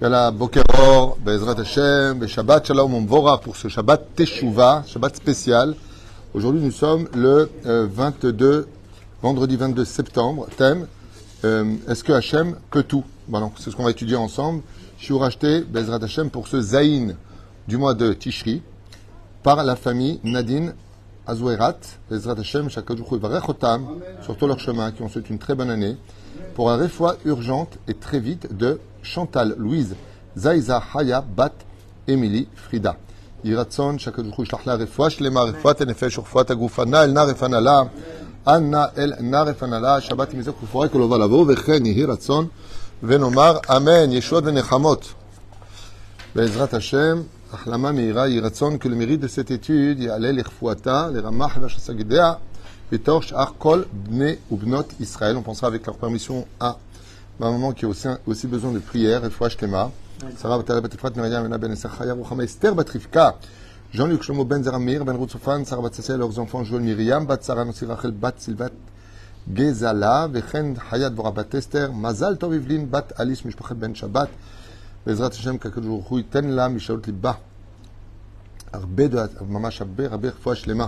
Yalla, Bokeror, Bezrat Hashem, Shabbat Shalom Mvora pour ce Shabbat Teshuvah, Shabbat spécial. Aujourd'hui, nous sommes le 22, vendredi 22 septembre. Thème euh, Est-ce que Hashem peut tout? Voilà, c'est ce qu'on va étudier ensemble. Je suis Bezrat Hashem, pour ce Zaïn du mois de Tishri par la famille Nadine Azouerat, Bezrat Hashem, Shakadoukhu Varechotam, sur tout leur chemin, qui ont souhaité une très bonne année, pour un réfoua urgente et très vite de Chantal Louise Zaiza Haya Bat Emily Frida. Yiratzon, Shakadoukhu Shlach la réfoua, Shlema réfoua, Tenefesh, réfoua, Tagufana, El Narefanala, Anna El Narefanala, Shabbat Mizok, Kuforai, Kolova Lavo, Vechen, Yiratzon, Venomar, Amen, Yeshua Venechamot. Bezrat Hashem, Achlama Meira, Yiratzon, que le mérite de cette étude, Yalel Irfouata, les Ramach, Vachasagidea, Betor, Shar, Kol, Bne ou Bnot Israël. On pensera avec leur permission à ma maman qui a aussi, aussi besoin de prière, et foi Shlema. Sarah Batal Batifrat, Myriam, Mena Ben Esachaya, Ruchama Esther Batrifka. Jean-Luc Shlomo Ben Zeramir, Ben Routsofan, Sarah Batsassel, leurs enfants Joël Myriam, Bat Sarah Nossi Rachel, Bat Silvat, Gezala, Vechen Hayat Bora Bat Esther, Mazal Tov Bat Alice Mishpachet Ben Shabbat, בעזרת השם, כקדוש ברוך הוא ייתן לה משאלות ליבה. הרבה, ממש הרבה, הרבה רפואה שלמה.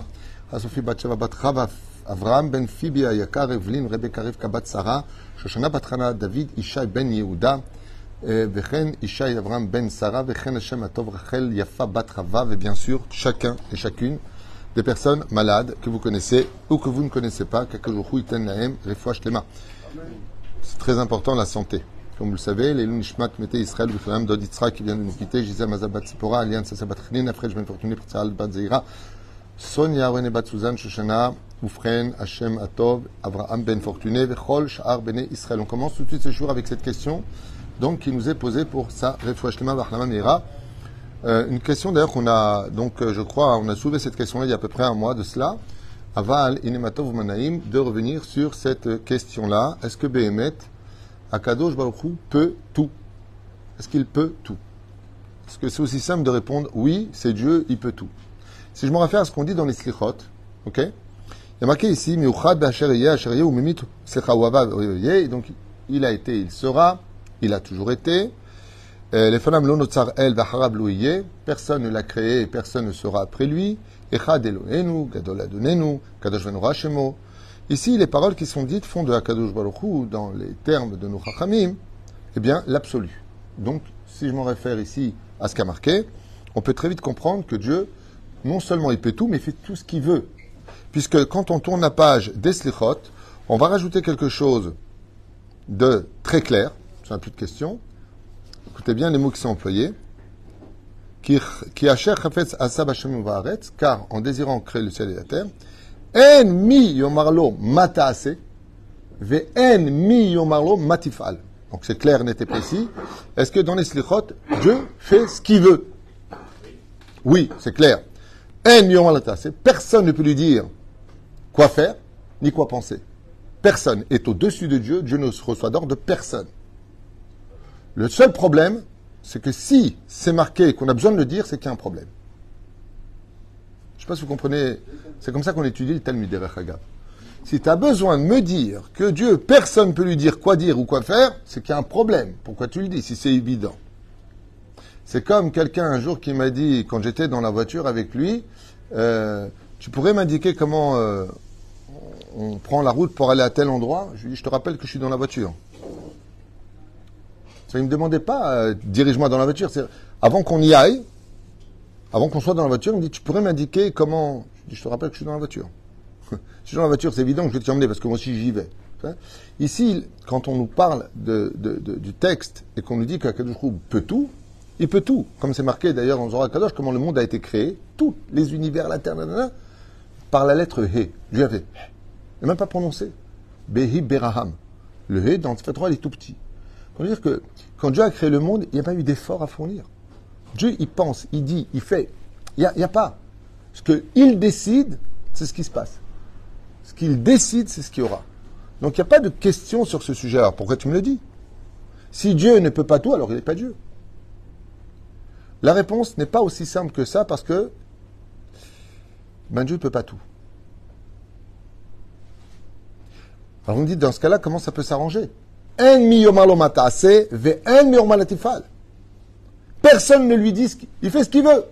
הסופי בת שבע, בת חווה, אברהם בן פיבי היקר, אבלין, רבקה רבקה בת שרה, שושנה בת חנה, דוד ישי בן יהודה, וכן ישי אברהם בן שרה, וכן השם הטוב רחל יפה בת חווה, ובien sûr, chacun et chacune des personnes malades que vous connaissez ou que vous ne connaissez pas, qu'Akadosh Baruch Hu ייתן להם רפואה שלמה. C'est très important la santé. Comme vous le savez, les Nishmat Mete Israël, Biflam, Dod Yitzhak qui vient de nous quitter, Gisèle Mazabat Sipora, Alliance Sabat Chlin, Afrej Ben Fortuné, Pritzaal Bat Zeira, Sonia René Bat Suzanne, Shoshana, Oufren, Hashem Atov, Avraham Ben Fortuné, Vechol, Shahar Bene Israël. On commence tout de suite ce jour avec cette question, donc qui nous est posée pour sa Refouach Lema Vachlama Meira. Euh, une question d'ailleurs qu'on a, donc euh, je crois, on a soulevé cette question-là il y a à peu près un mois de cela. Aval Inematov Manaim, de revenir sur cette question-là. Est-ce que Behemet, Akadosh Baruch Hu peut tout Est-ce qu'il peut tout? Est-ce que c'est aussi simple de répondre oui, c'est Dieu, il peut tout? Si je me réfère à ce qu'on dit dans les Slichot, ok? Il y a marqué ici, ou donc il a été, il sera, il a toujours été. Les Fanam Lonotzar El personne ne l'a créé personne ne sera après lui. Echad Elohenu, Gadol Adonenu, Kadosh Venora Shemo. Ici, les paroles qui sont dites font de Hakadosh Baruch Hu, dans les termes de nos eh bien, l'absolu. Donc, si je m'en réfère ici à ce qu'a marqué, on peut très vite comprendre que Dieu, non seulement il peut tout, mais il fait tout ce qu'il veut. Puisque quand on tourne la page des Slichot, on va rajouter quelque chose de très clair, ça n'a plus de question. Écoutez bien les mots qui sont employés. Qui car en désirant créer le ciel et la terre, en mi yomarlo matase, ve en mi yomarlo matifal. Donc c'est clair, net et précis. Est-ce que dans les slichot, Dieu fait ce qu'il veut? Oui, c'est clair. En yomarlo personne ne peut lui dire quoi faire, ni quoi penser. Personne est au-dessus de Dieu, Dieu ne se reçoit d'ordre de personne. Le seul problème, c'est que si c'est marqué qu'on a besoin de le dire, c'est qu'il y a un problème. Je ne sais pas si vous comprenez. C'est comme ça qu'on étudie le Talmud Rechagav. Si tu as besoin de me dire que Dieu, personne ne peut lui dire quoi dire ou quoi faire, c'est qu'il y a un problème. Pourquoi tu le dis si c'est évident? C'est comme quelqu'un un jour qui m'a dit, quand j'étais dans la voiture avec lui, euh, tu pourrais m'indiquer comment euh, on prend la route pour aller à tel endroit? Je lui dis, je te rappelle que je suis dans la voiture. Il ne me demandait pas, euh, dirige-moi dans la voiture. Avant qu'on y aille, avant qu'on soit dans la voiture, il me dit, tu pourrais m'indiquer comment... Je dis, je te rappelle que je suis dans la voiture. si je suis dans la voiture, c'est évident que je vais t'y emmener parce que moi aussi j'y vais. Ici, quand on nous parle du texte et qu'on nous dit qu'Akadosh peut tout, il peut tout. Comme c'est marqué d'ailleurs dans Zohar Kadosh, comment le monde a été créé, tous les univers, la terre, nanana, par la lettre He. Fait. Il n'a même pas prononcé. Behi Beraham. Le He, dans le 3, il est tout petit. Pour dire que quand Dieu a créé le monde, il n'y a pas eu d'effort à fournir. Dieu, il pense, il dit, il fait. Il n'y a, a, pas. Ce qu'il décide, c'est ce qui se passe. Ce qu'il décide, c'est ce qu'il y aura. Donc il n'y a pas de question sur ce sujet. Alors pourquoi tu me le dis? Si Dieu ne peut pas tout, alors il n'est pas Dieu. La réponse n'est pas aussi simple que ça parce que ben, Dieu ne peut pas tout. Alors vous me dites, dans ce cas-là, comment ça peut s'arranger? C'est ve miyomalatifal. Personne ne lui dit ce qu'il il fait ce qu'il veut.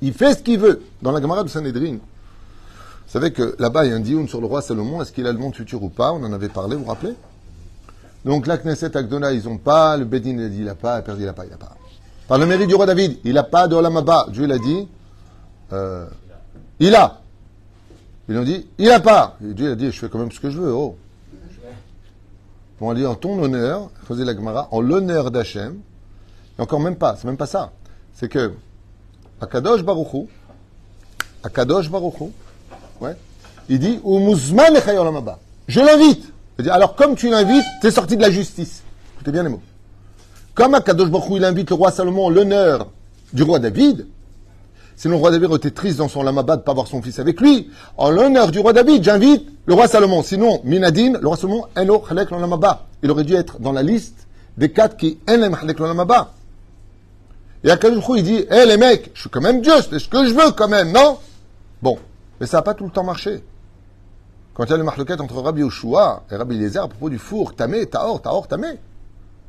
Il fait ce qu'il veut. Dans la Gemara de Sanhedrin, vous savez que là-bas, il y a un dioun sur le roi Salomon. Est-ce qu'il a le monde futur ou pas? On en avait parlé, vous vous rappelez? Donc la Knesset Agdona, ils n'ont pas. Le Bedin, il a dit, n'a pas. Le il n'a pas, il n'a pas. Par le mérite du roi David, il n'a pas de Olamaba. Dieu l'a dit, euh, il a. Ils ont dit, il n'a pas. Dieu a dit, je fais quand même ce que je veux. Oh. Bon, on dit en ton honneur, faisait la Gemara, en l'honneur d'Hachem, et encore même pas, c'est même pas ça. C'est que Akadosh Baruchou, Akadosh Baruchou, ouais, il dit Umuzman Je l'invite. Alors comme tu l'invites, t'es sorti de la justice. Écoutez bien les mots. Comme Akadosh Baruchou, il invite le roi Salomon l'honneur du roi David, Sinon, le roi David était triste dans son lamaba de ne pas voir son fils avec lui. En l'honneur du roi David, j'invite le roi Salomon. Sinon, Minadin, le roi Salomon, Eno lamaba. Il aurait dû être dans la liste des quatre qui Enem Halek lamaba. Et Akadosh il dit, hé les mecs, je suis quand même Dieu, c'est ce que je veux quand même, non? Bon, mais ça n'a pas tout le temps marché. Quand il y a le marloquette entre Rabbi Yoshua et Rabbi Eliezer à propos du four, Tamé, Taor, Taor, Tamé.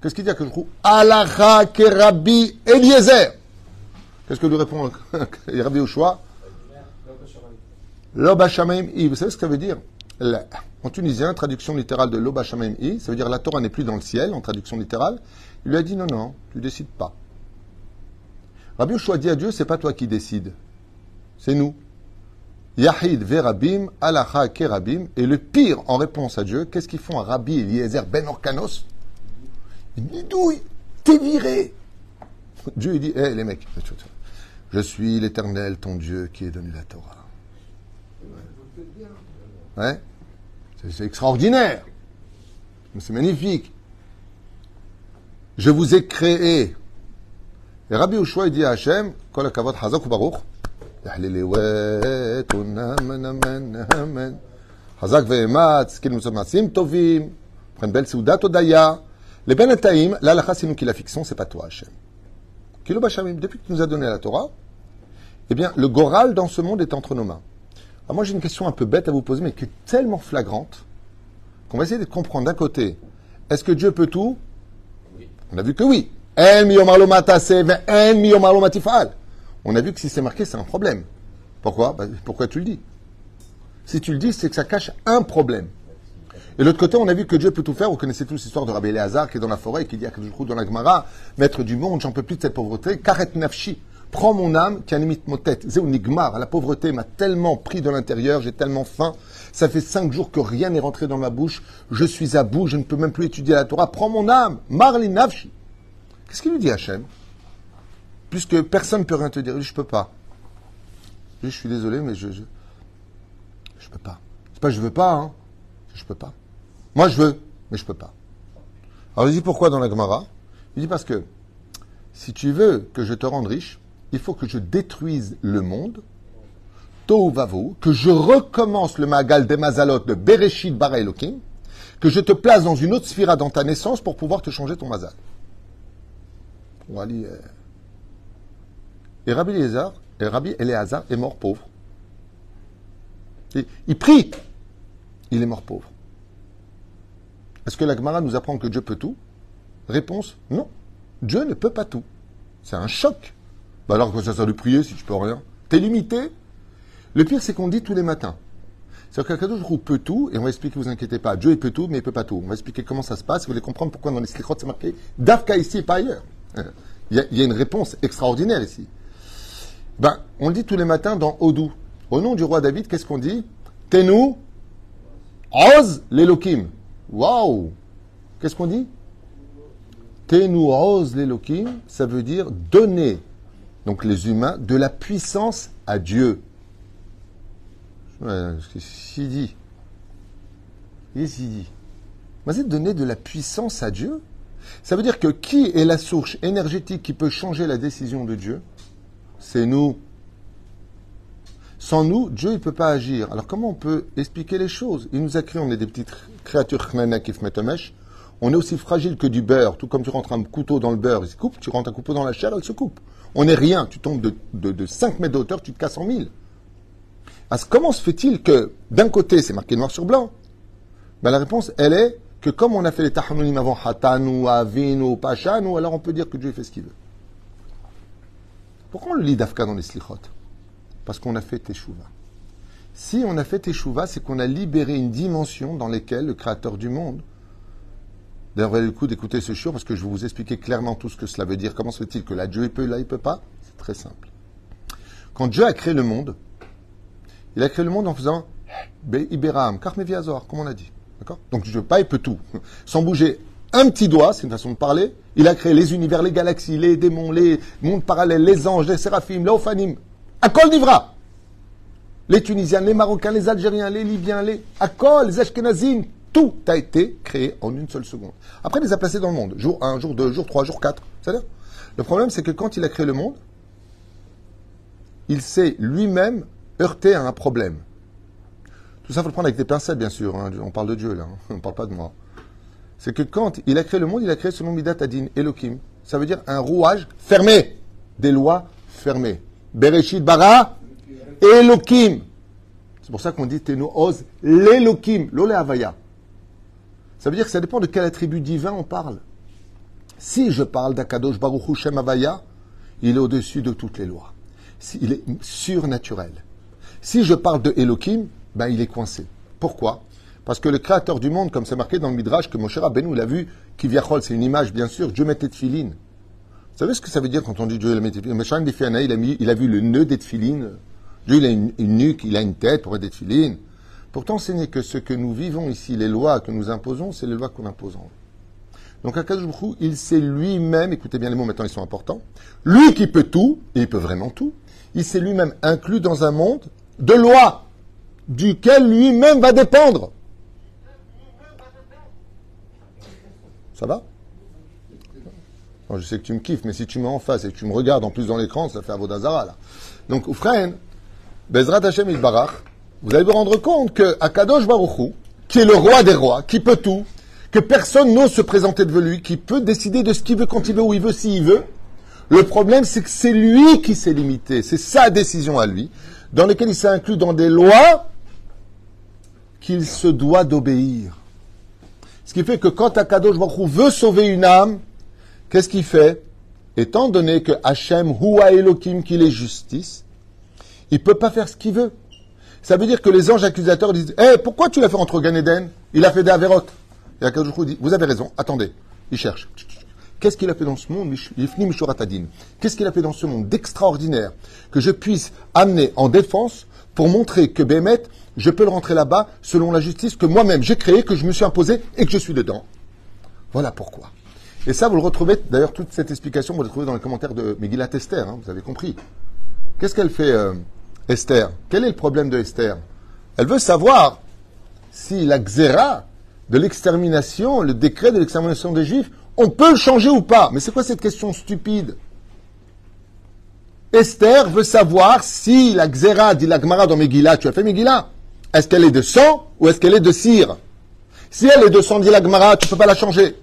Qu'est-ce qu'il dit à Akadosh Alacha ke Rabbi Eliezer. Qu'est-ce que lui répond Rabbi Yoshua Loba I. Vous savez ce que ça veut dire? En tunisien, traduction littérale de Loba I, ça veut dire la Torah n'est plus dans le ciel, en traduction littérale. Il lui a dit non, non, tu décides pas. Rabbi Yoshua dit à Dieu, c'est pas toi qui décides, c'est nous. Yahid verabim, alacha kerabim. Et le pire en réponse à Dieu, qu'est-ce qu'ils font à Rabbi Eliezer ben Orkanos? Il dit, douille, t'es viré. Dieu il dit, hé les mecs, je suis l'Éternel, ton Dieu, qui est donné la Torah. Ouais. C'est extraordinaire. C'est magnifique. Je vous ai créé et Rabbi Ushua il dit à Hachem, Kol hakavod hazak ou baruch, חזק ואמץ, כאילו nous מעשים טובים, ובכן belle סעודת הודיה. לבין התאים, להלכה sinon qui la fiction, c'est pas toi, Hachem. Kilo Bachamim, depuis que tu nous as donné la Torah, eh bien, le Goral dans ce monde est entre nos mains. Alors moi, j'ai une question un peu bête à vous poser, mais qui est tellement flagrante, qu'on va essayer de comprendre d'un côté, est-ce que Dieu peut tout oui. On a vu que oui. on a vu que si c'est marqué, c'est un problème. Pourquoi? Bah, Pourquoi tu le dis? Si tu le dis, c'est que ça cache un problème. Et de l'autre côté, on a vu que Dieu peut tout faire. Vous connaissez tous l'histoire de Rabbi Eleazar qui est dans la forêt et qui dit à coup dans la Gemara, maître du monde, j'en peux plus de cette pauvreté. Karet nafshi, prends mon âme, qui anime mon tête. nigmar, la pauvreté m'a tellement pris de l'intérieur, j'ai tellement faim. Ça fait cinq jours que rien n'est rentré dans ma bouche. Je suis à bout, je ne peux même plus étudier la Torah. Prends mon âme, marli nafshi. Qu'est-ce qu'il lui dit Hachem? Puisque personne ne peut rien te dire. Je ne peux pas. Je suis désolé, mais je ne je, peux pas. C'est pas je veux pas, hein. Je peux pas. Moi, je veux, mais je peux pas. Alors, il dit pourquoi dans la Gemara? Il dit parce que si tu veux que je te rende riche, il faut que je détruise le monde, Tohu Vavo, que je recommence le Magal des Mazalot de Bereshit Bara que je te place dans une autre sphira dans ta naissance pour pouvoir te changer ton Mazal. Euh. Et Rabbi Eliezer, et Rabbi Eleazar est mort pauvre. il prie, il est mort pauvre. Est-ce que la Gemara nous apprend que Dieu peut tout? Réponse non. Dieu ne peut pas tout. C'est un choc. Bah alors que ça sert de prier si tu peux rien? T'es limité? Le pire, c'est qu'on dit tous les matins. C'est-à-dire qu'Akadosh peut tout, et on va expliquer, vous inquiétez pas. Dieu, il peut tout, mais il peut pas tout. On va expliquer comment ça se passe, vous allez comprendre pourquoi dans les slichot c'est marqué Dafka ici et pas ailleurs. Il y, a, une réponse extraordinaire ici. Ben, on le dit tous les matins dans Odou. Au nom du roi David, qu'est-ce qu'on dit? Tenu, Oz l'Elokim. Waouh Qu'est-ce qu'on dit? Tenu, Oz l'Elokim, ça veut dire donner, donc les humains, de la puissance à Dieu. Qu'est-ce qu'il dit Qu'est-ce qu'il dit? C'est donner de la puissance à Dieu ça veut dire que qui est la source énergétique qui peut changer la décision de Dieu? C'est nous. Sans nous, Dieu ne peut pas agir. Alors comment on peut expliquer les choses? Il nous a créé, on est des petites créatures on est aussi fragile que du beurre. Tout comme tu rentres un couteau dans le beurre, il se coupe, tu rentres un couteau dans la chair, elle se coupe. On n'est rien. Tu tombes de, de, 5 mètres de hauteur, tu te casses en mille. Alors, comment se fait-il que, d'un côté, c'est marqué noir sur blanc, ben, La réponse, elle est que comme on a fait les tahanunim avant Hatanu, Avinu, Pachanu, alors on peut dire que Dieu fait ce qu'il veut. Pourquoi on le lit d'Afka dans les slichot? Parce qu'on a fait Teshuvah. Si on a fait Teshuvah, c'est qu'on a libéré une dimension dans laquelle le Créateur du monde. D'ailleurs, avez le coup d'écouter ce show parce que je vais vous expliquer clairement tout ce que cela veut dire. Comment se fait-il que là Dieu il peut, là il peut pas? C'est très simple. Quand Dieu a créé le monde, il a créé le monde en faisant Iberam, Karmeviazor, comme on a dit. Donc pas, il peut tout. Sans bouger un petit doigt, c'est une façon de parler, il a créé les univers, les galaxies, les démons, les mondes parallèles, les anges, les séraphim, les ophanim. À Kol Divra Les Tunisiens, les Marocains, les Algériens, les Libyens, les Akol, les Ashkenazim, tout a été créé en une seule seconde. Après, il les a placés dans le monde. Jour 1, jour 2, jour 3, jour 4. C'est-à-dire Le problème, c'est que quand il a créé le monde, il s'est lui-même heurté à un problème. Tout ça, il faut le prendre avec des pincettes, bien sûr. Hein. On parle de Dieu, là. Hein. On ne parle pas de moi. C'est que quand il a créé le monde, il a créé selon Midat Adin, Elohim. Ça veut dire un rouage fermé. Des lois fermées. Bereshit bara, Elohim. C'est pour ça qu'on dit Tenu Oz, l'Elohim, l'Ole Havaya. Ça veut dire que ça dépend de quel attribut divin on parle. Si je parle d'Akadosh Baruch Shem Havaya, il est au-dessus de toutes les lois il est surnaturel. Si je parle de Elohim, ben il est coincé. Pourquoi? Parce que le créateur du monde, comme c'est marqué dans le Midrash, que Moshe Rabbeinu l'a vu, Kiviachol, c'est une image, bien sûr, Dieu mettait de filines. Vous savez ce que ça veut dire quand on dit Dieu met de filines il a, mis, il a vu le nœud des filines. Dieu, il a une, nuque, il a une tête pour être des. Pourtant, ce n'est que ce que nous vivons ici, les lois que nous imposons, c'est les lois qu'on impose en donc Akadosh il sait lui-même, écoutez bien les mots maintenant, ils sont importants, lui qui peut tout, et il peut vraiment tout, il s'est lui-même inclus dans un monde de loi, duquel lui-même va dépendre. Ça va Je sais que tu me kiffes, mais si tu mets en face et que tu me regardes en plus dans l'écran, ça fait Avodazara là. Donc, Oufraen, Bezrat Hashem Barach, vous allez vous rendre compte que Akadosh Baruchou, qui est le roi des rois, qui peut tout, que personne n'ose se présenter devant lui, qui peut décider de ce qu'il veut quand il veut, où il veut, s'il veut, le problème, c'est que c'est lui qui s'est limité. C'est sa décision à lui, dans laquelle il s'est inclus dans des lois qu'il se doit d'obéir. Ce qui fait que quand Akadosh Baruch veut sauver une âme, qu'est-ce qu'il fait? Étant donné que Hachem, Hua Elohim, qu'il est justice, il ne peut pas faire ce qu'il veut. Ça veut dire que les anges accusateurs disent Eh, pourquoi tu l'as fait entre Gan Eden? Il a fait des Averot. Et Akadosh dit Vous avez raison, attendez. Il cherche. Qu'est-ce qu'il a fait dans ce monde Qu'est-ce qu'il a fait dans ce monde d'extraordinaire que je puisse amener en défense pour montrer que Bémet, je peux le rentrer là-bas selon la justice que moi-même j'ai créée, que je me suis imposée et que je suis dedans. Voilà pourquoi. Et ça, vous le retrouvez, d'ailleurs, toute cette explication, vous le retrouvez dans les commentaires de Megillat Esther, hein, vous avez compris. Qu'est-ce qu'elle fait, euh, Esther? Quel est le problème de Esther? Elle veut savoir si la xéra de l'extermination, le décret de l'extermination des Juifs, on peut le changer ou pas Mais c'est quoi cette question stupide? Esther veut savoir si la Xéra dit la Gemara dans Megillah, tu as fait Megillah, est-ce qu'elle est de sang ou est-ce qu'elle est de cire? Si elle est de sang, dit la Gemara, tu ne peux pas la changer.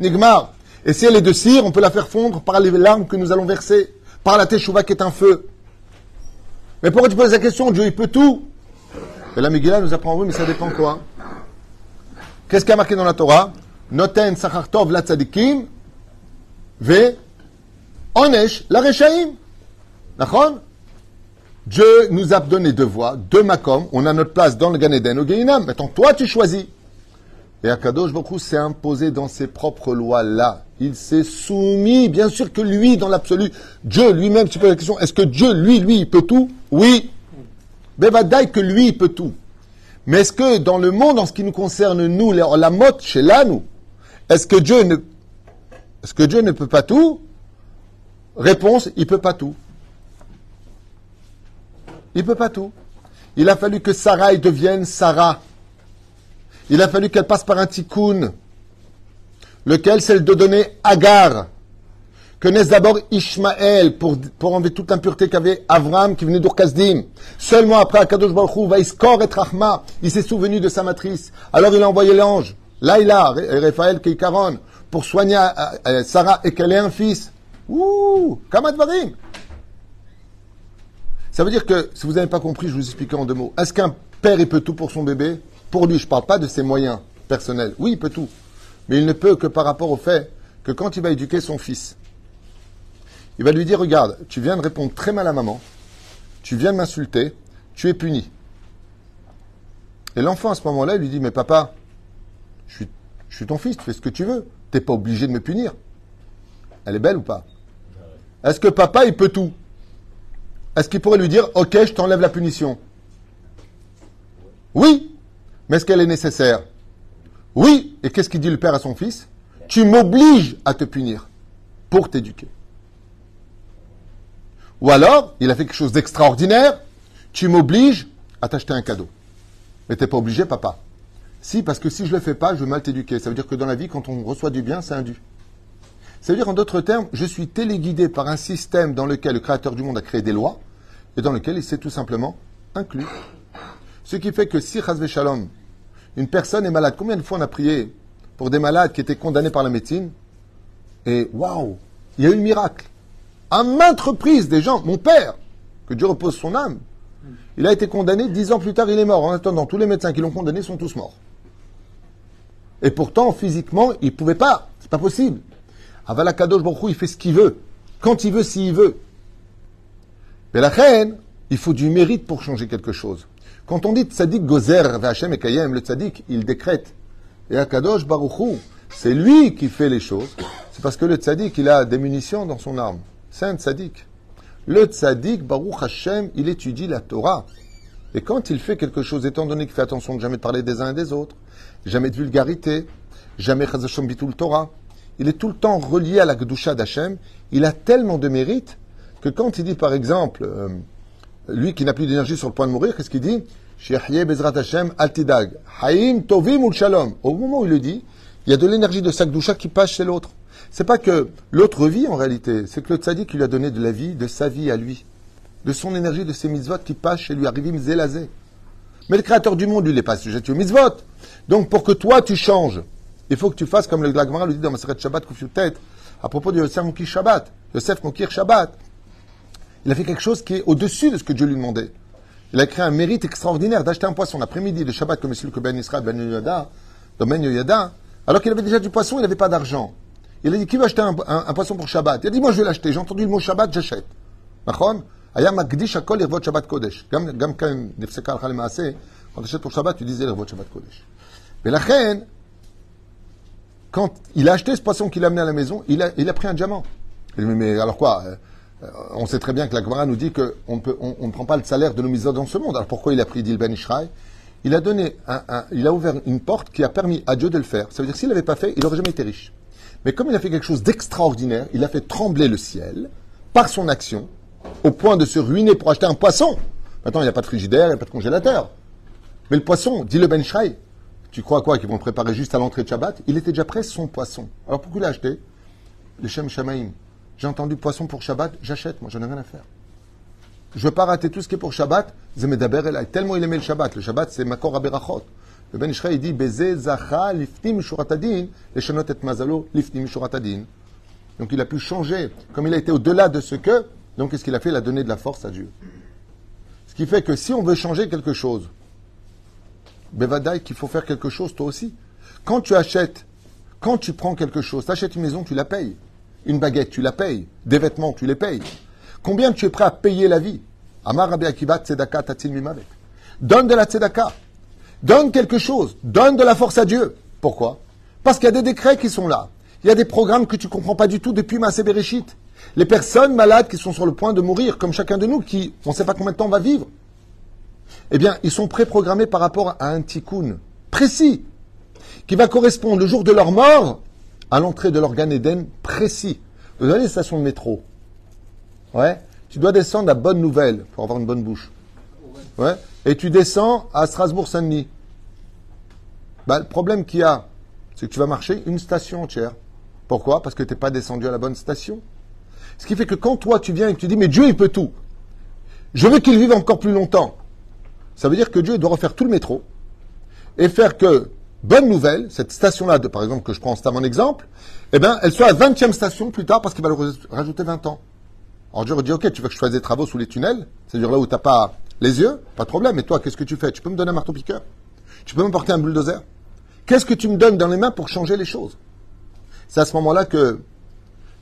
Nigmar. Et si elle est de cire, on peut la faire fondre par les larmes que nous allons verser, par la Teshuvah qui est un feu. Mais pourquoi tu poses la question Dieu, il peut tout? Et la Megillah nous apprend, oui, mais ça dépend quoi Qu'est-ce qui a marqué dans la Torah? Noten Sachartov la tzadikim, ve onesh la. D'accord? Dieu nous a donné deux voies, deux makom, on a notre place dans le Gan Eden au Gainam. Maintenant, toi, tu choisis. Et Akadosh Baruch s'est imposé dans ses propres lois-là. Il s'est soumis, bien sûr que lui, dans l'absolu, Dieu lui-même, tu poses la question, est-ce que Dieu, lui, lui, il peut tout? Oui. Bevadaï que lui, il peut tout. Mais est-ce que dans le monde, en ce qui nous concerne, nous, la mode chez là, est-ce que Dieu ne, est-ce que Dieu ne peut pas tout? Réponse, il peut pas tout. Il peut pas tout. Il a fallu que Sarah devienne Sarah. Il a fallu qu'elle passe par un tikkun, lequel c'est de donner Agar. Que naisse d'abord Ishmaël pour, pour enlever toute l'impureté qu'avait Avram qui venait d'Urkazdim. Seulement après Akadosh Baruch et Rahma, il s'est souvenu de sa matrice. Alors il a envoyé l'ange. Laïla, Raphaël Keikaron, pour soigner euh, euh, Sarah et qu'elle ait un fils. Ouh, Kamadvarim. Ça veut dire que, si vous n'avez pas compris, je vous expliquer en deux mots. Est-ce qu'un père, il peut tout pour son bébé? Pour lui, je ne parle pas de ses moyens. personnel. Oui, il peut tout. Mais il ne peut que par rapport au fait que quand il va éduquer son fils, il va lui dire, regarde, tu viens de répondre très mal à maman, tu viens de m'insulter, tu es puni. Et l'enfant à ce moment-là, lui dit, mais papa, je suis, je suis ton fils, tu fais ce que tu veux, t'es pas obligé de me punir. Elle est belle ou pas? Est-ce que papa, il peut tout? Est-ce qu'il pourrait lui dire, ok, je t'enlève la punition? Oui, mais est-ce qu'elle est nécessaire? Oui, et qu'est-ce qu'il dit le père à son fils? Tu m'obliges à te punir pour t'éduquer. Ou alors, il a fait quelque chose d'extraordinaire, tu m'obliges à t'acheter un cadeau. Mais t'es pas obligé, papa. Si, parce que si je le fais pas, je vais mal t'éduquer. Ça veut dire que dans la vie, quand on reçoit du bien, c'est un dû. Ça veut dire, en d'autres termes, je suis téléguidé par un système dans lequel le Créateur du monde a créé des lois et dans lequel il s'est tout simplement inclus. Ce qui fait que si, Chazve Shalom, une personne est malade, combien de fois on a prié pour des malades qui étaient condamnés par la médecine Et waouh, il y a eu le miracle. À maintes reprises, des gens, mon père, que Dieu repose son âme, il a été condamné, dix ans plus tard, il est mort. En attendant, tous les médecins qui l'ont condamné sont tous morts. Et pourtant, physiquement, il ne pouvait pas. C'est pas possible. Avala Kadosh Baruch il fait ce qu'il veut. Quand il veut, s'il veut. Mais la reine, il faut du mérite pour changer quelque chose. Quand on dit tzaddik gozer v'Hashem et kayem, le tzaddik, il décrète. Et Akadosh Baruch c'est lui qui fait les choses. C'est parce que le tzaddik, il a des munitions dans son arme. C'est un tzaddik. Le tzaddik, Baruch Hashem, il étudie la Torah. Et quand il fait quelque chose, étant donné qu'il fait attention de jamais parler des uns et des autres, jamais de vulgarité, jamais chazashom bitul Torah, il est tout le temps relié à la Gdusha d'Hachem, il a tellement de mérite que quand il dit par exemple, euh, lui qui n'a plus d'énergie sur le point de mourir, qu'est-ce qu'il dit Bezrat Hashem altidag, Haim tovim shalom. Au moment où il le dit, il y a de l'énergie de sa Gdusha qui passe chez l'autre. C'est pas que l'autre vit en réalité, c'est que le tzaddik lui a donné de la vie, de sa vie à lui, de son énergie, de ses mitzvot qui passent chez lui, arrivim zelazé. Mais le créateur du monde, lui, n'est pas sujet aux mitzvot. Donc pour que toi tu changes, il faut que tu fasses comme le Glagmara lui dit dans Maseret Shabbat tête à propos de Yosef Moukir Shabbat. Yosef Shabbat. Il a fait quelque chose qui est au-dessus de ce que Dieu lui demandait. Il a créé un mérite extraordinaire d'acheter un poisson l'après-midi de Shabbat comme celui que Ben Israël, Ben Yoyada, Ben Yoyada, alors qu'il avait déjà du poisson, il n'avait pas d'argent. Il a dit, qui va acheter un, poisson pour Shabbat? Il a dit, moi je vais l'acheter. J'ai entendu le mot Shabbat, j'achète. D'accord Ayam Magdish Akol Irvot Shabbat Kodesh. Gam quand Nefseka Al quand tu achètes pour Shabbat, tu disais Irvot Shabbat Kodesh. Mais la reine, quand il a acheté ce poisson qu'il a amené à la maison, il a, il a pris un diamant. Il dit, mais alors quoi euh, On sait très bien que la Gemara nous dit qu'on on, ne prend pas le salaire de nos mises dans ce monde. Alors pourquoi il a pris Dil Ben Ishraï Il a donné il a ouvert une porte qui a permis à Dieu de le faire. Ça veut dire que s'il l'avait pas fait, il n'aurait jamais été riche. Mais comme il a fait quelque chose d'extraordinaire, il a fait trembler le ciel par son action, au point de se ruiner pour acheter un poisson. Maintenant, il n'y a pas de frigidaire, il n'y a pas de congélateur. Mais le poisson, dit le Ben tu crois quoi Qu'ils vont le préparer juste à l'entrée de Shabbat? Il était déjà prêt, son poisson. Alors pourquoi il l'a acheté? Le Shem Shamaim. J'ai entendu poisson pour Shabbat, j'achète, moi, j'en ai rien à faire. Je ne veux pas rater tout ce qui est pour Shabbat. Zemedaber Tellement il aimait le Shabbat. Le Shabbat, c'est Makor Aberachot. Le Ben Ishraï dit Beze Zacha Liftim Shuratadin, les Shanot et Mazalo Liftim Shuratadin. Donc il a pu changer. Comme il a été au-delà de ce que, donc qu'est-ce qu'il a fait? Il a donné de la force à Dieu. Ce qui fait que si on veut changer quelque chose, Bevadaï qu'il faut faire quelque chose toi aussi. Quand tu achètes, quand tu prends quelque chose, tu achètes une maison, tu la payes. Une baguette, tu la payes. Des vêtements, tu les payes. Combien tu es prêt à payer la vie? Amar Akibat Tzedaka Donne de la Tzedaka. Donne quelque chose. Donne de la force à Dieu. Pourquoi? Parce qu'il y a des décrets qui sont là. Il y a des programmes que tu ne comprends pas du tout depuis Bereshit. Les personnes malades qui sont sur le point de mourir, comme chacun de nous, qui on ne sait pas combien de temps on va vivre. Eh bien, ils sont préprogrammés par rapport à un tikkun précis, qui va correspondre le jour de leur mort à l'entrée de l'organe Éden précis. Vous avez les stations de métro. Ouais. Tu dois descendre à Bonne Nouvelle pour avoir une bonne bouche. Ouais et tu descends à Strasbourg-Saint-Denis. Bah, le problème qu'il y a, c'est que tu vas marcher une station entière. Pourquoi? Parce que tu n'es pas descendu à la bonne station. Ce qui fait que quand toi tu viens et que tu dis, mais Dieu il peut tout, je veux qu'il vive encore plus longtemps, ça veut dire que Dieu doit refaire tout le métro et faire que, bonne nouvelle, cette station-là, par exemple, que je prends, mon exemple, eh ben, elle soit à 20e station plus tard parce qu'il va rajouter 20 ans. Alors Dieu dit, ok, tu veux que je fasse des travaux sous les tunnels, c'est-à-dire là où tu n'as pas les yeux, pas de problème. Mais toi, qu'est-ce que tu fais? Tu peux me donner un marteau-piqueur Tu peux m'apporter un bulldozer? Qu'est-ce que tu me donnes dans les mains pour changer les choses? C'est à ce moment-là que,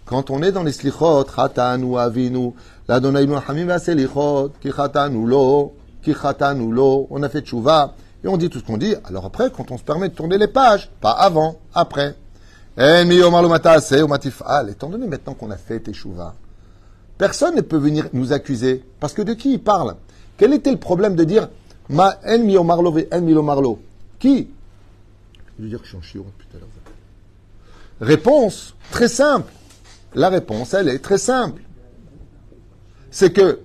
quand on est dans les slichot, chatanu avinu, la hamim selichot, ki chatanu lo, ki chatanu lo, on a fait tchouva, et on dit tout ce qu'on dit. Alors après, quand on se permet de tourner les pages, pas avant, après. O matifal. Étant donné maintenant qu'on a fait tchouva, personne ne peut venir nous accuser. Parce que de qui il parle? Quel était le problème de dire Ma en mi en Qui? Je veux dire que je suis en chiot tout à. Réponse très simple. La réponse, elle est très simple. C'est que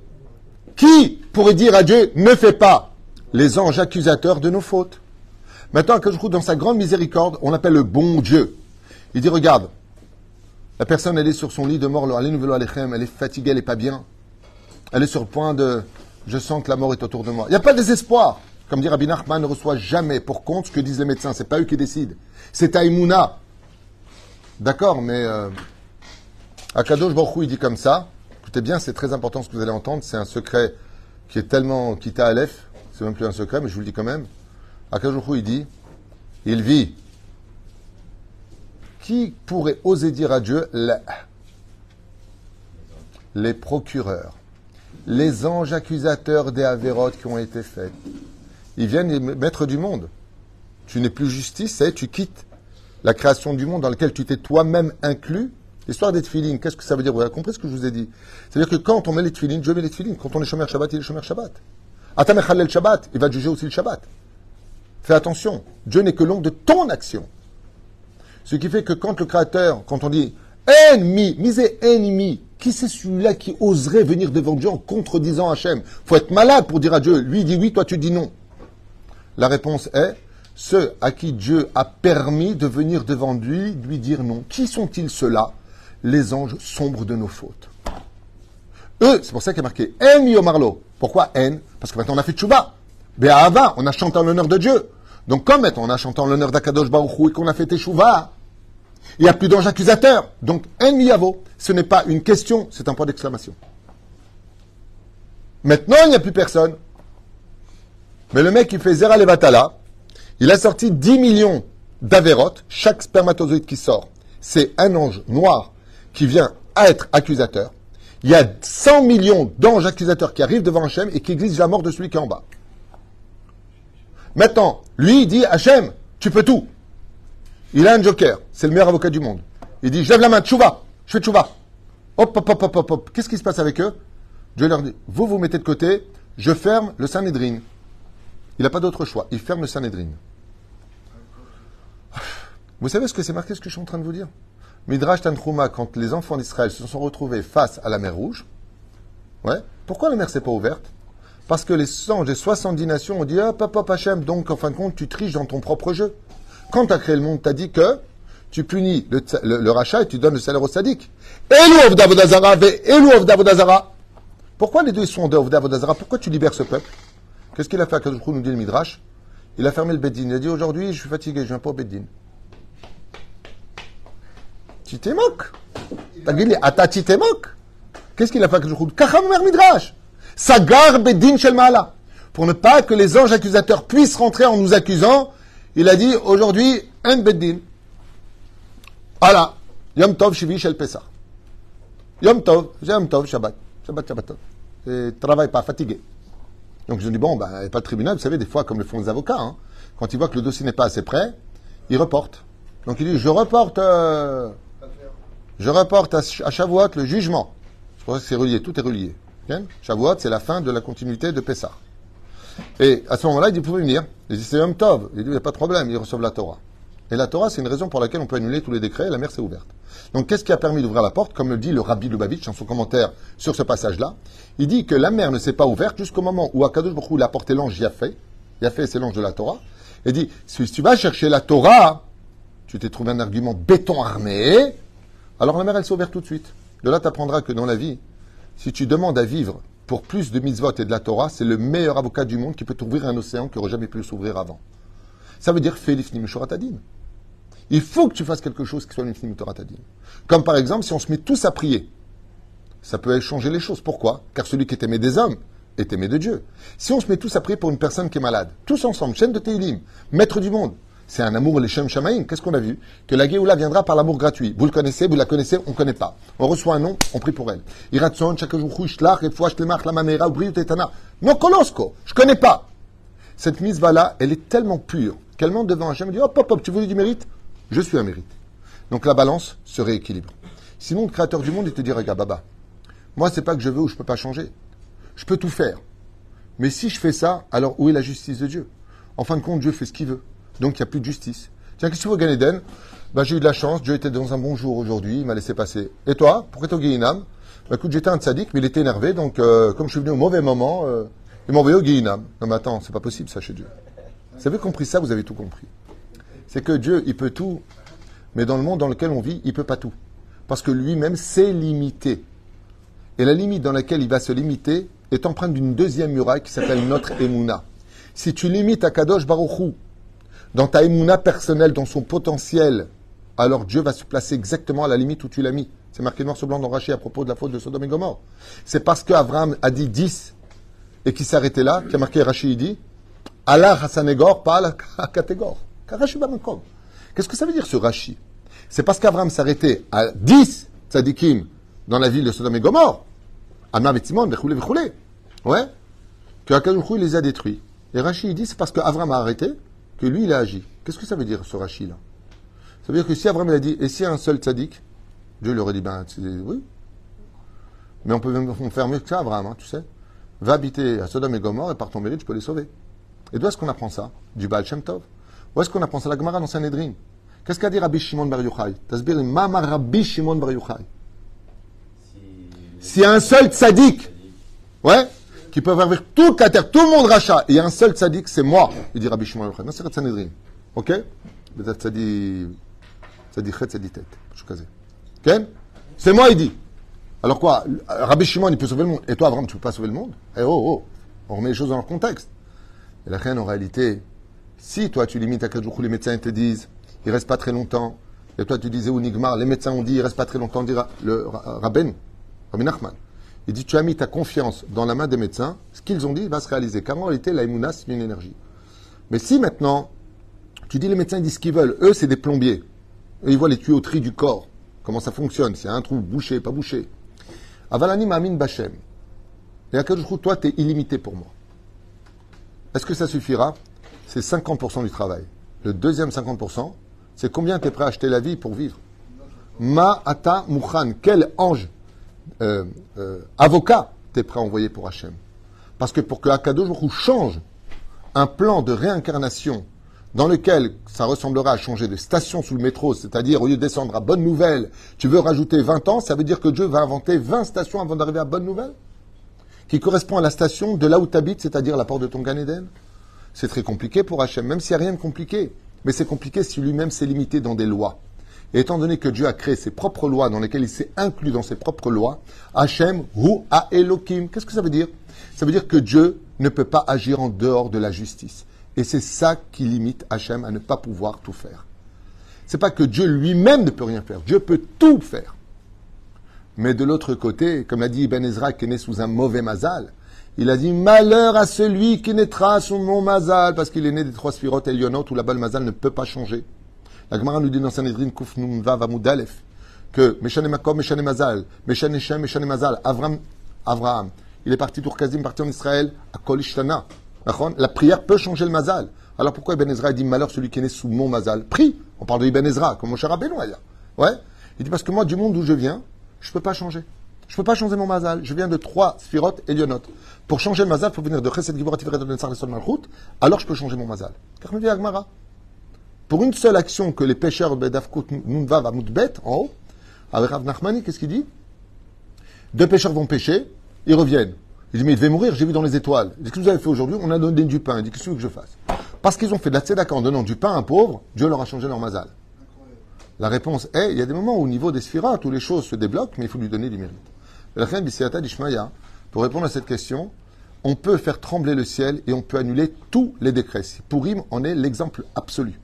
qui pourrait dire à Dieu ne fais pas? Les anges accusateurs de nos fautes Maintenant, que je trouve dans sa grande miséricorde, on l'appelle le bon Dieu. Il dit regarde, la personne elle est sur son lit de mort, elle est fatiguée, elle n'est pas bien. Elle est sur le point de je sens que la mort est autour de moi. Il n'y a pas de désespoir. Comme dit Rabbi Nachman ne reçoit jamais pour compte ce que disent les médecins. C'est pas eux qui décident. C'est Taïmouna. D'accord, mais euh, Akadosh Baruch il dit comme ça. Écoutez bien, c'est très important ce que vous allez entendre. C'est un secret qui est tellement quitté à Aleph. C'est même plus un secret, mais je vous le dis quand même. Hu, il dit, il vit. Qui pourrait oser dire à Dieu les procureurs, les anges accusateurs des avérotes qui ont été faites Ils viennent mettre du monde. Tu n'es plus justice, c'est tu quittes la création du monde dans lequel tu t'es toi-même inclus. L'histoire des tefilines, qu'est-ce que ça veut dire? Vous avez compris ce que je vous ai dit? C'est-à-dire que quand on met les tefilines, Dieu met les tefilines. Quand on est chômeur Shabbat, il est chômeur Shabbat. Atamechal le Shabbat, il va juger aussi le Shabbat. Fais attention, Dieu n'est que l'ongle de ton action. Ce qui fait que quand le Créateur, quand on dit ennemi, misé ennemi, qui c'est celui-là qui oserait venir devant Dieu en contredisant Hachem? Faut être malade pour dire à Dieu, lui dit oui, toi tu dis non. La réponse est, ceux à qui Dieu a permis de venir devant lui, lui dire non. Qui sont-ils ceux-là? Les anges sombres de nos fautes. Eux, c'est pour ça qu'il a marqué En yomarlo. Pourquoi En Parce que maintenant on a fait tchouba. Be'ahava, on a chanté en l'honneur de Dieu. Donc comme maintenant on a chanté en l'honneur d'Akadosh Baruch Hu et qu'on a fait tchouva, il n'y a plus d'anges accusateurs. Donc En yavo, ce n'est pas une question, c'est un point d'exclamation. Maintenant, il n'y a plus personne. Mais le mec qui fait Zera Levatala, il a sorti 10 millions d'avérotes. Chaque spermatozoïde qui sort, c'est un ange noir qui vient à être accusateur. Il y a 100 millions d'anges accusateurs qui arrivent devant Hachem et qui exigent la mort de celui qui est en bas. Maintenant, lui, il dit Hachem, tu peux tout. Il a un joker, c'est le meilleur avocat du monde. Il dit Je lève la main, tchouva, je fais tchouva. Hop, hop, hop, hop, hop, hop. Qu'est-ce qui se passe avec eux? Dieu leur dit Vous, vous mettez de côté, je ferme le Sanhedrin. Il n'a pas d'autre choix, il ferme le Sanhedrin. Vous savez ce que c'est marqué, ce que je suis en train de vous dire? Midrash Tanchuma, quand les enfants d'Israël se sont retrouvés face à la mer Rouge, ouais, pourquoi la mer s'est pas ouverte? Parce que les anges des 70 nations ont dit Ah, papa Hachem, donc en fin de compte, tu triches dans ton propre jeu. Quand tu as créé le monde, tu as dit que tu punis le, rachat et tu donnes le salaire au sadique. Pourquoi les deux sont de Davodazara Pourquoi tu libères ce peuple? Qu'est-ce qu'il a fait à nous dit le Midrash? Il a fermé le Beddin. Il a dit aujourd'hui, je suis fatigué, je viens pas au Beddin. Moques. Ata, moques. Qu'est-ce qu'il a fait avec le Kacham Midrash? Sagar Bedin Shel Pour ne pas que les anges accusateurs puissent rentrer en nous accusant, il a dit aujourd'hui, un Bedin. Voilà. Yom Tov Shivi Shel Pesach. Yom Tov, Yom Tov, Shabbat. Shabbat, Shabbat. Et travaille pas, fatigué. Donc je dis, bon, ben, il n'y a pas de tribunal, vous savez, des fois, comme le font les avocats, hein, quand ils voient que le dossier n'est pas assez prêt, ils reportent. Donc il dit, je reporte euh, je reporte à, Shavuot le jugement. Je crois que c'est relié, tout est relié. C'est la fin de la continuité de Pessah. Et à ce moment-là, il dit, vous pouvez venir. Il dit, c'est Yom Tov. Il dit, il n'y a pas de problème, il reçoit la Torah. Et la Torah, c'est une raison pour laquelle on peut annuler tous les décrets, et la mer s'est ouverte. Donc, qu'est-ce qui a permis d'ouvrir la porte? Comme le dit le Rabbi Lubavitch dans son commentaire sur ce passage-là, il dit que la mer ne s'est pas ouverte jusqu'au moment où Akadosh Baruch Hu a porté l'ange Yafé. Yafé, c'est l'ange de la Torah. Et dit, si tu vas chercher la Torah, tu t'es trouvé un argument béton armé, alors la mer, elle s'ouvre tout de suite. De là, tu apprendras que dans la vie, si tu demandes à vivre pour plus de mitzvot et de la Torah, c'est le meilleur avocat du monde qui peut t'ouvrir un océan qui n'aurait jamais pu s'ouvrir avant. Ça veut dire fais l'ifnim Il faut que tu fasses quelque chose qui soit l'ifnim Comme par exemple, si on se met tous à prier, ça peut changer les choses. Pourquoi? Car celui qui est aimé des hommes est aimé de Dieu. Si on se met tous à prier pour une personne qui est malade, tous ensemble, chaîne de Teilim, maître du monde, C'est un amour Shem Shamaim. Qu'est-ce qu'on a vu? Que la Géoula viendra par l'amour gratuit. Vous le connaissez, vous la connaissez, on ne connaît pas. On reçoit un nom, on prie pour elle. Iratson. Non, Kolosko. Je connais pas. Cette mise là elle est tellement pure qu'elle monte devant Hachem et dit Hop, hop, hop, tu veux du mérite? Je suis un mérite. Donc la balance se rééquilibre. Sinon, le créateur du monde, il te dit Regarde, Baba, moi, c'est pas que je veux ou je peux pas changer. Je peux tout faire. Mais si je fais ça, alors où est la justice de Dieu? En fin de compte, Dieu fait ce qu'il veut. Donc il n'y a plus de justice. Tiens, qu'est-ce que tu veux, Gan ben, J'ai eu de la chance, Dieu était dans un bon jour aujourd'hui, il m'a laissé passer. Et toi, pourquoi t'es au Guéhinam ben, Écoute, j'étais un tzaddik, mais il était énervé, donc euh, comme je suis venu au mauvais moment, euh, il m'a envoyé au Guéhinam. Non mais attends, c'est pas possible ça chez Dieu. Vous avez compris ça, vous avez tout compris. C'est que Dieu, il peut tout, mais dans le monde dans lequel on vit, il peut pas tout. Parce que lui-même, c'est limité. Et la limite dans laquelle il va se limiter est empreinte d'une deuxième muraille qui s'appelle notre Emouna. Si tu limites à Kadosh Baruchou dans ta émouna personnelle, dans son potentiel, alors Dieu va se placer exactement à la limite où tu l'as mis. C'est marqué noir sur blanc dans Rachid à propos de la faute de Sodome et Gomorre. C'est parce qu'Abraham a dit 10 et qu'il arrêté là, qu'il a marqué Rachid, il dit Allah Hassanegor, pas Allah Katégor. Qu'est-ce que ça veut dire ce Rachid? C'est parce qu'Abraham arrêté à 10 tzadikim dans la ville de Sodome et Gomorre. Anna Timon, Ouais. Que Akadoukhu les a détruits. Et Rachid dit c'est parce qu'Abraham a arrêté que lui, il a agi. Qu'est-ce que ça veut dire, ce Rachid-là? Ça veut dire que si Abraham a dit, et si un seul tzaddik, Dieu lui aurait dit, ben, oui. Mais on peut même faire mieux que ça, Abraham, hein, tu sais. Va habiter à Sodome et Gomorre et par ton mérite, tu peux les sauver. Et d'où est-ce qu'on apprend ça? Du Baal Shem Tov. Où est-ce qu'on apprend ça? La Gemara dans Sanhedrin. Qu'est-ce qu'a dit Rabbi Shimon Bar Yochai? Tasbir Mama Rabbi Shimon Bar Yochai. A un seul tzaddik, ouais, qui peut faire toute la terre, tout le monde rachat. Et il y a un seul tzaddik, c'est moi, il dit Rabbi Shimon Yochai. Non, c'est Sanhedrin. Ok? Peut-être tzaddik, tzaddik chet, tzaddik tête. Ok? C'est moi, il dit. Alors quoi Rabbi Shimon, il peut sauver le monde. Et toi, Abraham, tu ne peux pas sauver le monde? Eh oh, oh On remet les choses dans leur contexte. Et la reine, en réalité, si toi, tu limites à jour les médecins te disent, il ne reste pas très longtemps. Et toi, tu disais au Nigmar, les médecins ont dit, il ne reste pas très longtemps, dira le Rabben, Rabbi Nachman. Il dit, tu as mis ta confiance dans la main des médecins, ce qu'ils ont dit va se réaliser. Car en réalité, la c'est une énergie. Mais si maintenant, tu dis les médecins disent ce qu'ils veulent, eux, c'est des plombiers. Eux, ils voient les tuyauteries du corps, comment ça fonctionne, s'il y a un trou bouché, pas bouché. Avalani Ma'amin Bachem. Et à quel toi, tu es illimité pour moi. Est-ce que ça suffira? C'est 50% du travail. Le deuxième 50%, c'est combien tu es prêt à acheter la vie pour vivre? Ma'ata Mukhan. Quel ange euh, euh, avocat t'es prêt à envoyer pour Hachem. Parce que pour que Akadosh change un plan de réincarnation dans lequel ça ressemblera à changer de station sous le métro, c'est-à-dire au lieu de descendre à Bonne Nouvelle, tu veux rajouter 20 ans, ça veut dire que Dieu va inventer 20 stations avant d'arriver à Bonne Nouvelle Qui correspond à la station de là où tu habites, c'est-à-dire la porte de ton Gan C'est très compliqué pour Hachem, même s'il n'y a rien de compliqué. Mais c'est compliqué si lui-même s'est limité dans des lois. Et étant donné que Dieu a créé ses propres lois dans lesquelles il s'est inclus dans ses propres lois, Hachem hu a Elohim. Qu'est-ce que ça veut dire? Ça veut dire que Dieu ne peut pas agir en dehors de la justice. Et c'est ça qui limite Hachem à ne pas pouvoir tout faire. C'est pas que Dieu lui-même ne peut rien faire. Dieu peut tout faire. Mais de l'autre côté, comme l'a dit Ibn Ezra, qui est né sous un mauvais mazal, il a dit malheur à celui qui naîtra sous mon mazal, parce qu'il est né des trois sphirotes et où la balle mazal ne peut pas changer. La Gemara nous dit dans Sanhedrin Kuf Vav Amudalef que Meshane Makom, Meshane Mazal, Meshane Shem, Mazal, Avram, Avraham, il est parti Tourkazim, parti en Israël, à Kolishtana. La prière peut changer le Mazal. Alors pourquoi Ibn Ezra dit malheur celui qui est né sous mon Mazal? Prie. On parle de Ibn Ezra, comme mon cher Ouais? Il dit parce que moi, du monde où je viens, je ne peux pas changer. Je ne peux pas changer mon Mazal. Je viens de trois Sphirot et Lionot. Pour changer le Mazal, il faut venir de Chesed Giboratif et Malchut. Alors je peux changer mon Mazal. Car me dit Agmara pour une seule action que les pêcheurs d'Afkout Nunvav à Moutbet, en haut, avec Rav Nachmani, qu'est-ce qu'il dit? Deux pêcheurs vont pêcher, ils reviennent. Il dit, mais il devait mourir, j'ai vu dans les étoiles. Qu'est-ce que vous avez fait aujourd'hui? On a donné du pain. Il dit, qu'est-ce que je fasse? Parce qu'ils ont fait de la tzedaka en donnant du pain à un pauvre, Dieu leur a changé leur mazal. La réponse est, il y a des moments où au niveau des sphiras, où les choses se débloquent, mais il faut lui donner du mérite. La pour répondre à cette question, on peut faire trembler le ciel et on peut annuler tous les décrets. Pourim en est l'exemple absolu.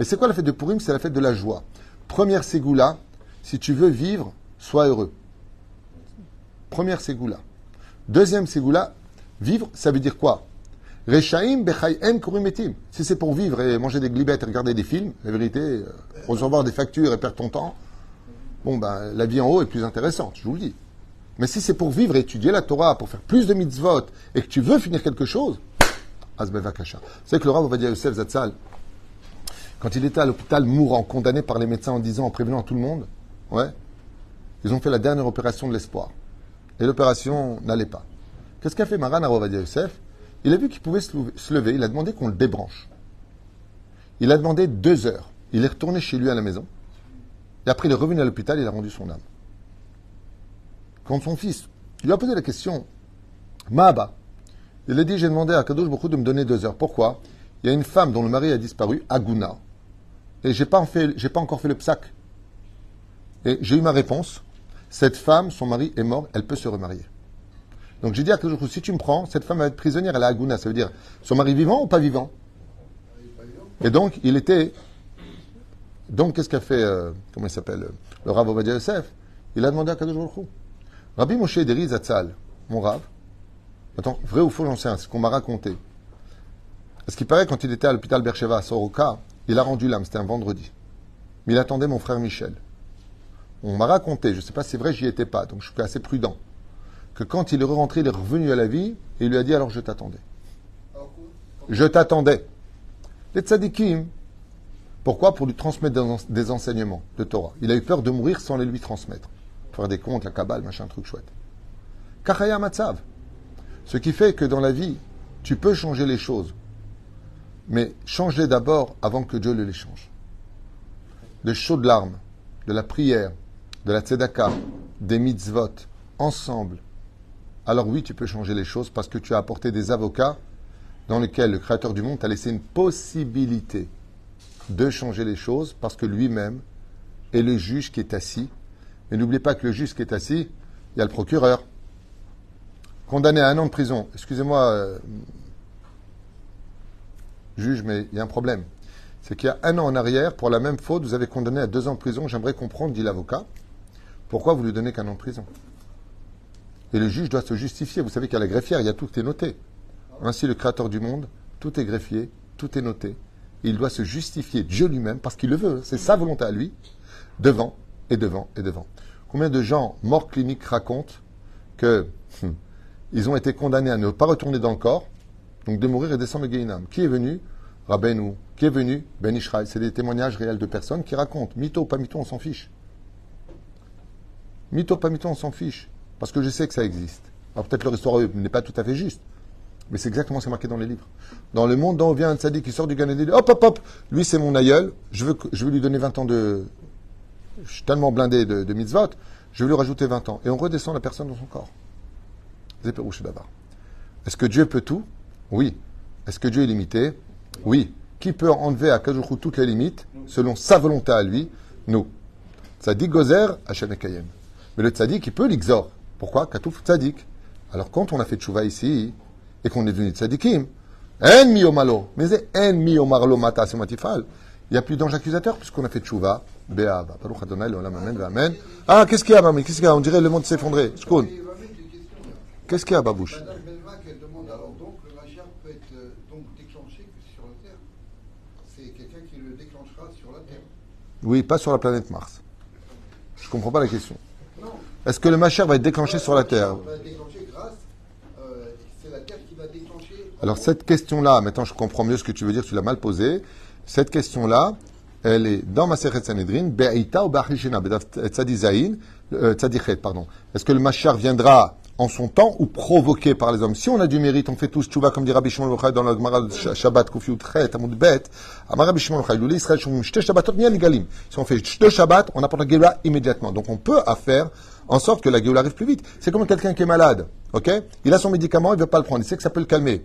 Mais c'est quoi la fête de Purim? C'est la fête de la joie. Première ségoula, si tu veux vivre, sois heureux. Première ségoula. Deuxième ségoula, vivre, ça veut dire quoi? Rechaim bechayem kurumetim. Si c'est pour vivre et manger des glibettes et regarder des films, la vérité, euh, recevoir des factures et perdre ton temps, bon ben la vie en haut est plus intéressante, je vous le dis. Mais si c'est pour vivre et étudier la Torah, pour faire plus de mitzvot, et que tu veux finir quelque chose. Vous savez que le Rav Ovadia Yosef Zatzal, quand il était à l'hôpital mourant, condamné par les médecins en disant, en prévenant tout le monde, ouais, ils ont fait la dernière opération de l'espoir. Et l'opération n'allait pas. Qu'est-ce qu'a fait Maran Ovadia Yosef Il a vu qu'il pouvait se lever, il a demandé qu'on le débranche. Il a demandé deux heures. Il est retourné chez lui à la maison. Et après, il est revenu à l'hôpital, il a rendu son âme. Quand son fils lui a posé la question, Mahaba, il a dit J'ai demandé à Kadosh beaucoup de me donner deux heures. Pourquoi? Il y a une femme dont le mari a disparu, Aguna, et j'ai pas, pas encore fait le psac. Et j'ai eu ma réponse cette femme, son mari est mort, elle peut se remarier. Donc j'ai dit à Kadosh si tu me prends, cette femme va être prisonnière, elle est Aguna, ça veut dire son mari vivant ou pas vivant? Et donc, il était. Donc, qu'est-ce qu'a fait, euh, comment il s'appelle, le Rav Obadiah Yosef? Il a demandé à Kadosh Rabbi Moshe Deri Zatzal, mon Rav, attends, vrai ou faux, j'en sais rien, ce qu'on m'a raconté. Ce qui paraît, quand il était à l'hôpital Bercheva à Soroka, il a rendu l'âme, c'était un vendredi. Mais il attendait mon frère Michel. On m'a raconté, je ne sais pas si c'est vrai, j'y étais pas, donc je suis assez prudent, que quand il est rentré, il est revenu à la vie et il lui a dit alors je t'attendais. Je t'attendais. Les tzadikim, pourquoi? Pour lui transmettre des enseignements de Torah. Il a eu peur de mourir sans les lui transmettre faire des comptes, la cabale, machin, truc chouette. Kachaya Matzav. Ce qui fait que dans la vie, tu peux changer les choses. Mais change-les d'abord avant que Dieu ne les change. De chaudes larmes, de la prière, de la tzedaka, des mitzvot, ensemble. Alors oui, tu peux changer les choses parce que tu as apporté des avocats dans lesquels le Créateur du monde t'a laissé une possibilité de changer les choses parce que lui-même est le juge qui est assis mais n'oubliez pas que le juge qui est assis, il y a le procureur. Condamné à un an de prison. Excusez-moi, euh, juge, mais il y a un problème. C'est qu'il y a un an en arrière, pour la même faute, vous avez condamné à deux ans de prison. J'aimerais comprendre, dit l'avocat, pourquoi vous lui donnez qu'un an de prison? Et le juge doit se justifier. Vous savez qu'à la greffière, il y a tout qui est noté. Ainsi, le Créateur du monde, tout est greffier, tout est noté. il doit se justifier, Dieu lui-même, parce qu'il le veut. C'est sa volonté à lui, devant et devant et devant. Combien de gens morts cliniques racontent que hum, ils ont été condamnés à ne pas retourner dans le corps, donc de mourir et descendre le Guéinam Qui est venu Rabbeinu. Qui est venu Ben Ishraï. C'est des témoignages réels de personnes qui racontent. Mytho, pas mytho, on s'en fiche. Mytho, pas mytho, on s'en fiche. Parce que je sais que ça existe. Alors peut-être leur histoire n'est pas tout à fait juste. Mais c'est exactement ce qui est marqué dans les livres. Dans le monde dont vient un tzaddik qui sort du Gan hop, hop, hop, lui c'est mon aïeul, je veux, je veux lui donner 20 ans de, je suis tellement blindé de, de mitzvot, je vais lui rajouter 20 ans. Et on redescend la personne dans son corps. Est-ce que Dieu peut tout Oui. Est-ce que Dieu est limité Oui. Qui peut enlever à Kajouchou toutes les limites, selon sa volonté à lui Nous. Tzadik gozer, Hachem Kayem. Mais le tzadik, il peut l'exor. Pourquoi Katouf tzadik. Alors quand on a fait tchouva ici, et qu'on est devenu tzadikim, en mi malo, mais c'est en mi marlo mata matifal. Il n'y a plus d'ange accusateur puisqu'on a fait tchouva. Ah, qu'est-ce qu'il y a, mamie? Qu'est-ce qu'il y a? On dirait le monde s'effondrer. Qu'est-ce qu'il y a, Babouche Madame Belmac, elle demande alors donc le Mashiach peut être euh, donc déclenché que sur la Terre. C'est quelqu'un qui le déclenchera sur la Terre. Oui, pas sur la planète Mars. Je ne comprends pas la question. Est-ce que le Mashiach va être déclenché sur la Terre. Euh. Alors cette question-là, maintenant je comprends mieux ce que tu veux dire, tu l'as mal posée. Cette question-là, elle est dans ma Sanhedrin, ou euh, Tzadichet, pardon. Est-ce que le Machar viendra en son temps ou provoqué par les hommes Si on a du mérite, on fait tous tchouva, comme dit Rabbi Shimon dans le Gemara Shabbat, Kufiut Chet, Amud Bet, Amar Rabbi Shimon Israël. Si on fait Shte Shabbat, on apporte la Géoula immédiatement. Donc on peut faire en sorte que la Géoula arrive plus vite. C'est comme quelqu'un qui est malade, ok? Il a son médicament, il ne veut pas le prendre, il sait que ça peut le calmer.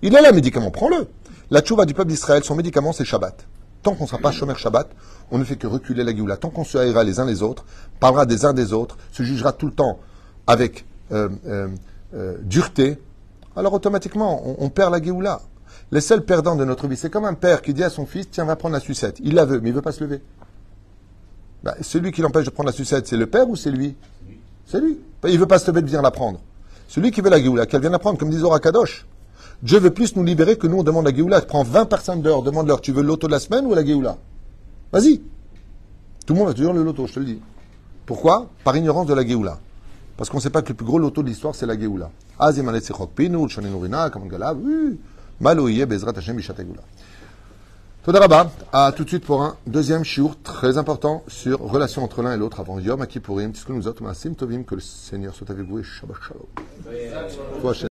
Il a le médicament, prends-le. La tchouva du peuple d'Israël, son médicament, c'est Shabbat. Tant qu'on ne sera pas Shomer Shabbat, on ne fait que reculer la Géoula. Tant qu'on se haïra les uns les autres, parlera des uns des autres, se jugera tout le temps avec dureté, alors automatiquement, on, perd la Géoula. Les seuls perdants de notre vie, c'est comme un père qui dit à son fils, tiens, va prendre la sucette. Il la veut, mais il ne veut pas se lever. Bah, celui qui l'empêche de prendre la sucette, c'est le père ou c'est lui? C'est lui. Il ne veut pas se lever de venir la prendre. Celui qui veut la Géoula, qu'elle vienne la prendre, comme dit Zora Kadosh. Dieu veut plus nous libérer que nous on demande la Géoula. Prends 20 personnes dehors, demande-leur, tu veux le loto de la semaine ou la Géoula? Vas-y. Tout le monde va te dire le loto, je te le dis. Pourquoi? Par ignorance de la Géoula. Parce qu'on ne sait pas que le plus gros loto de l'histoire, c'est la Géoula. Todarabah, à tout de suite pour un deuxième shiur très important sur relation entre l'un et l'autre avant Yom Kippourim. Que le Seigneur soit avec vous et Shabbat Shalom.